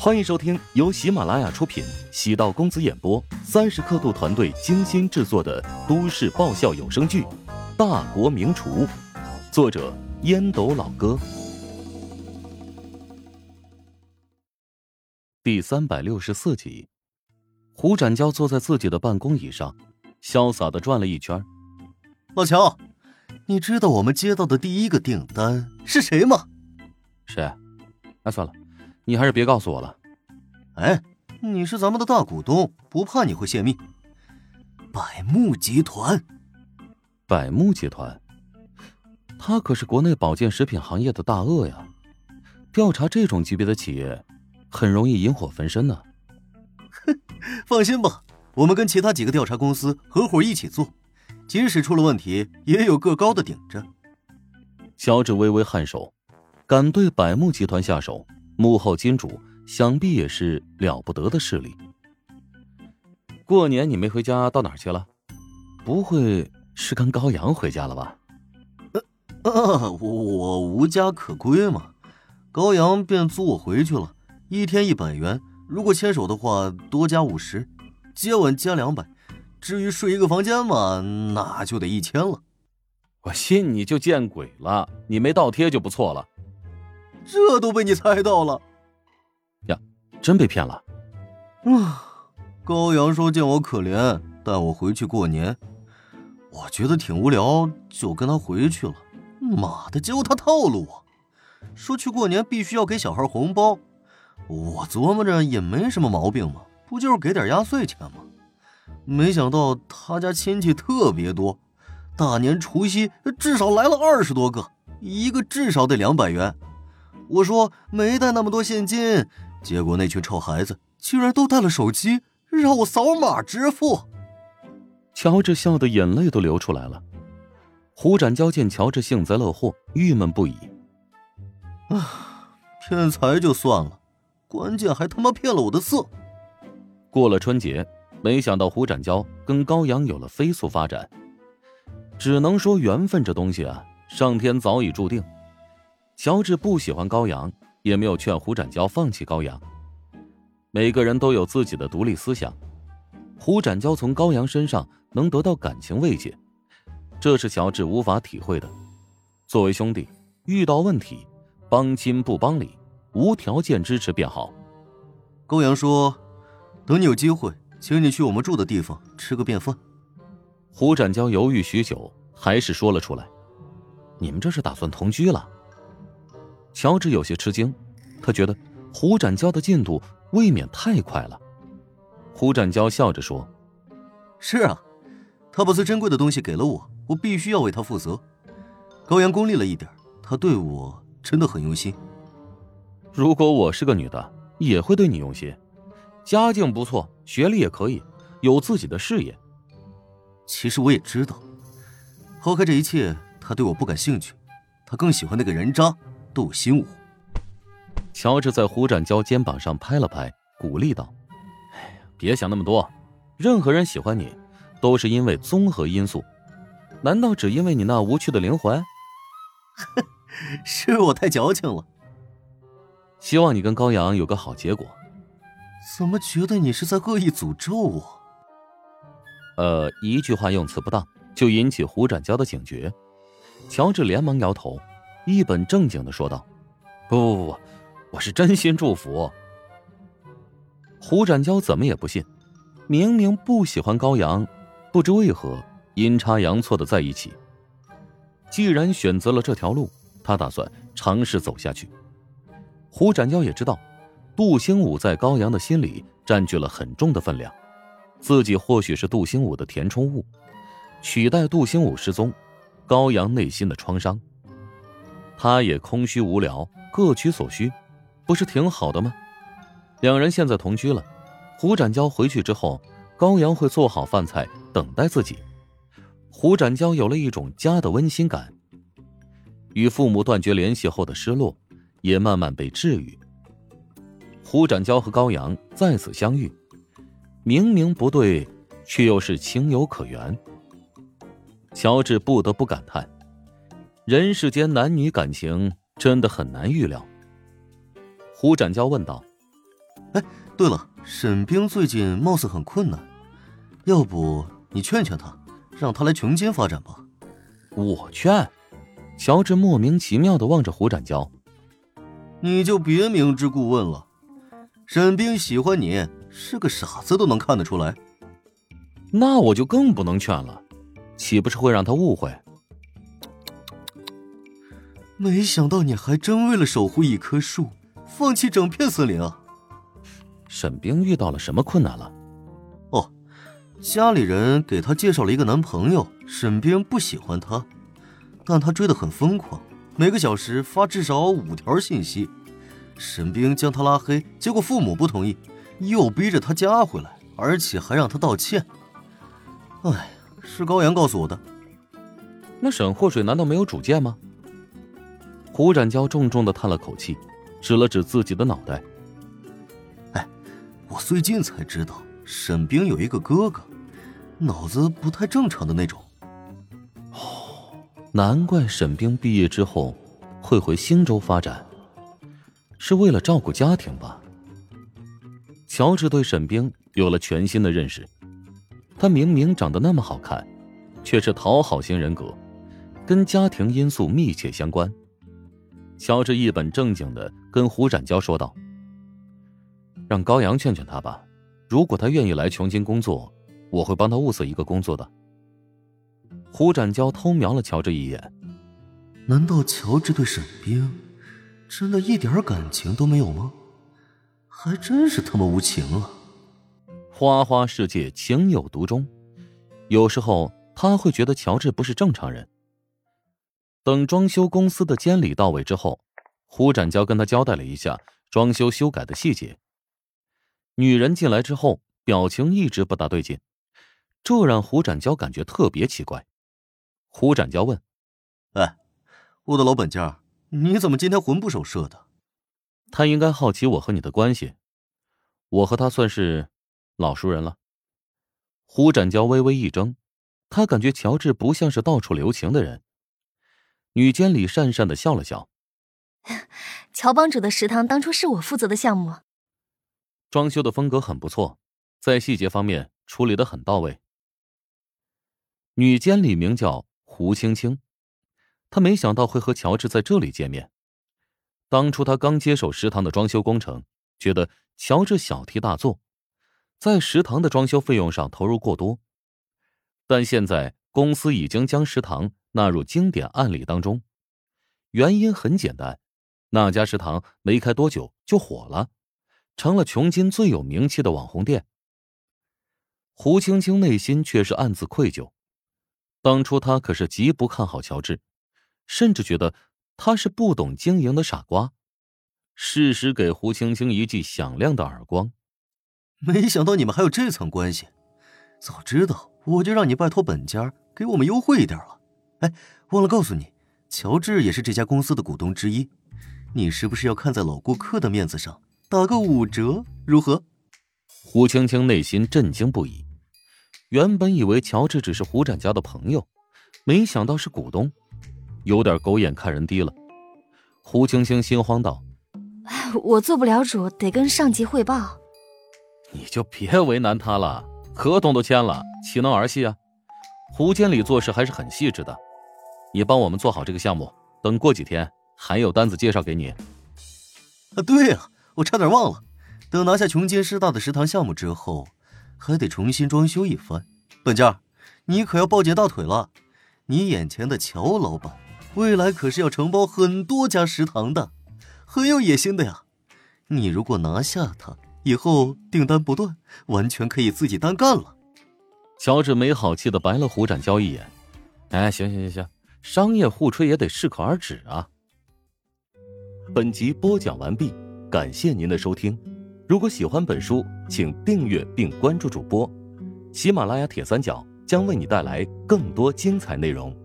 欢迎收听由喜马拉雅出品、喜道公子演播、三十刻度团队精心制作的都市爆笑有声剧《大国名厨》，作者烟斗老哥，第三百六十四集。胡展娇坐在自己的办公椅上，潇洒的转了一圈。老乔，你知道我们接到的第一个订单是谁吗？谁？那算了。你还是别告诉我了。哎，你是咱们的大股东，不怕你会泄密。百慕集团，百慕集团，他可是国内保健食品行业的大鳄呀。调查这种级别的企业，很容易引火焚身呢。哼，放心吧，我们跟其他几个调查公司合伙一起做，即使出了问题，也有个高的顶着。乔治微微颔首，敢对百慕集团下手。幕后金主想必也是了不得的势力。过年你没回家，到哪儿去了？不会是跟高阳回家了吧？呃，我无家可归嘛。高阳便租我回去了，一天一百元，如果牵手的话多加五十，接吻加两百，至于睡一个房间嘛，那就得一千了。我信你就见鬼了，你没倒贴就不错了。这都被你猜到了，呀，真被骗了。啊，高阳说见我可怜，带我回去过年。我觉得挺无聊，就跟他回去了。妈的，结果他套路我，说去过年必须要给小孩红包。我琢磨着也没什么毛病嘛，不就是给点压岁钱吗？没想到他家亲戚特别多，大年除夕至少来了二十多个，一个至少得两百元。我说没带那么多现金，结果那群臭孩子居然都带了手机，让我扫码支付。乔治笑得眼泪都流出来了。胡展娇见乔治幸灾乐祸，郁闷不已。啊，骗财就算了，关键还他妈骗了我的色。过了春节，没想到胡展娇跟高阳有了飞速发展，只能说缘分这东西啊，上天早已注定。乔治不喜欢高阳，也没有劝胡展娇放弃高阳。每个人都有自己的独立思想，胡展娇从高阳身上能得到感情慰藉，这是乔治无法体会的。作为兄弟，遇到问题，帮亲不帮理，无条件支持便好。高阳说：“等你有机会，请你去我们住的地方吃个便饭。”胡展娇犹豫许久，还是说了出来：“你们这是打算同居了？”乔治有些吃惊，他觉得胡展娇的进度未免太快了。胡展娇笑着说：“是啊，他把最珍贵的东西给了我，我必须要为他负责。高阳功利了一点，他对我真的很用心。如果我是个女的，也会对你用心。家境不错，学历也可以，有自己的事业。其实我也知道，抛开这一切，他对我不感兴趣，他更喜欢那个人渣。”杜新武，乔治在胡展娇肩膀上拍了拍，鼓励道：“哎呀，别想那么多，任何人喜欢你，都是因为综合因素，难道只因为你那无趣的灵魂？是我太矫情了。希望你跟高阳有个好结果。怎么觉得你是在恶意诅咒我？呃，一句话用词不当，就引起胡展娇的警觉。乔治连忙摇头。一本正经的说道：“不不不不，我是真心祝福。”胡展娇怎么也不信，明明不喜欢高阳，不知为何阴差阳错的在一起。既然选择了这条路，他打算尝试走下去。胡展娇也知道，杜兴武在高阳的心里占据了很重的分量，自己或许是杜兴武的填充物，取代杜兴武失踪，高阳内心的创伤。他也空虚无聊，各取所需，不是挺好的吗？两人现在同居了，胡展娇回去之后，高阳会做好饭菜等待自己。胡展娇有了一种家的温馨感，与父母断绝联系后的失落也慢慢被治愈。胡展娇和高阳再次相遇，明明不对，却又是情有可原。乔治不得不感叹。人世间男女感情真的很难预料。胡展娇问道：“哎，对了，沈冰最近貌似很困难，要不你劝劝他，让他来琼金发展吧。我劝。乔治莫名其妙的望着胡展娇，你就别明知故问了。沈冰喜欢你，是个傻子都能看得出来。那我就更不能劝了，岂不是会让他误会？没想到你还真为了守护一棵树，放弃整片森林啊！沈冰遇到了什么困难了？哦，家里人给她介绍了一个男朋友，沈冰不喜欢他。但他追得很疯狂，每个小时发至少五条信息。沈冰将他拉黑，结果父母不同意，又逼着他加回来，而且还让他道歉。哎，是高阳告诉我的。那沈祸水难道没有主见吗？胡展娇重重的叹了口气，指了指自己的脑袋。哎，我最近才知道，沈冰有一个哥哥，脑子不太正常的那种。难怪沈冰毕业之后会回星州发展，是为了照顾家庭吧？乔治对沈冰有了全新的认识。他明明长得那么好看，却是讨好型人格，跟家庭因素密切相关。乔治一本正经的跟胡展娇说道：“让高阳劝劝他吧，如果他愿意来琼金工作，我会帮他物色一个工作的。”胡展娇偷瞄了乔治一眼，难道乔治对沈冰真的一点感情都没有吗？还真是他妈无情啊！花花世界情有独钟，有时候他会觉得乔治不是正常人。等装修公司的监理到位之后，胡展娇跟他交代了一下装修修改的细节。女人进来之后，表情一直不大对劲，这让胡展娇感觉特别奇怪。胡展娇问：“哎，我的老本家，你怎么今天魂不守舍的？”他应该好奇我和你的关系，我和他算是老熟人了。胡展娇微微一怔，他感觉乔治不像是到处留情的人。女监理讪讪的笑了笑：“ 乔帮主的食堂当初是我负责的项目，装修的风格很不错，在细节方面处理的很到位。”女监理名叫。胡青青，她没想到会和乔治在这里见面。当初她刚接手食堂的装修工程，觉得乔治小题大做，在食堂的装修费用上投入过多。但现在公司已经将食堂纳入经典案例当中，原因很简单，那家食堂没开多久就火了，成了琼津最有名气的网红店。胡青青内心却是暗自愧疚。当初他可是极不看好乔治，甚至觉得他是不懂经营的傻瓜。事实给胡青青一记响亮的耳光。没想到你们还有这层关系，早知道我就让你拜托本家给我们优惠一点了。哎，忘了告诉你，乔治也是这家公司的股东之一，你是不是要看在老顾客的面子上打个五折？如何？胡青青内心震惊不已。原本以为乔治只是胡展家的朋友，没想到是股东，有点狗眼看人低了。胡青青心慌道：“我做不了主，得跟上级汇报。”你就别为难他了，合同都签了，岂能儿戏啊？胡经理做事还是很细致的，你帮我们做好这个项目，等过几天还有单子介绍给你。啊，对呀，我差点忘了，等拿下琼金师大的食堂项目之后。还得重新装修一番，本家，你可要抱紧大腿了。你眼前的乔老板，未来可是要承包很多家食堂的，很有野心的呀。你如果拿下他，以后订单不断，完全可以自己单干了。乔治没好气的白了胡展娇一眼。哎，行行行行，商业互吹也得适可而止啊。本集播讲完毕，感谢您的收听。如果喜欢本书，请订阅并关注主播。喜马拉雅铁三角将为你带来更多精彩内容。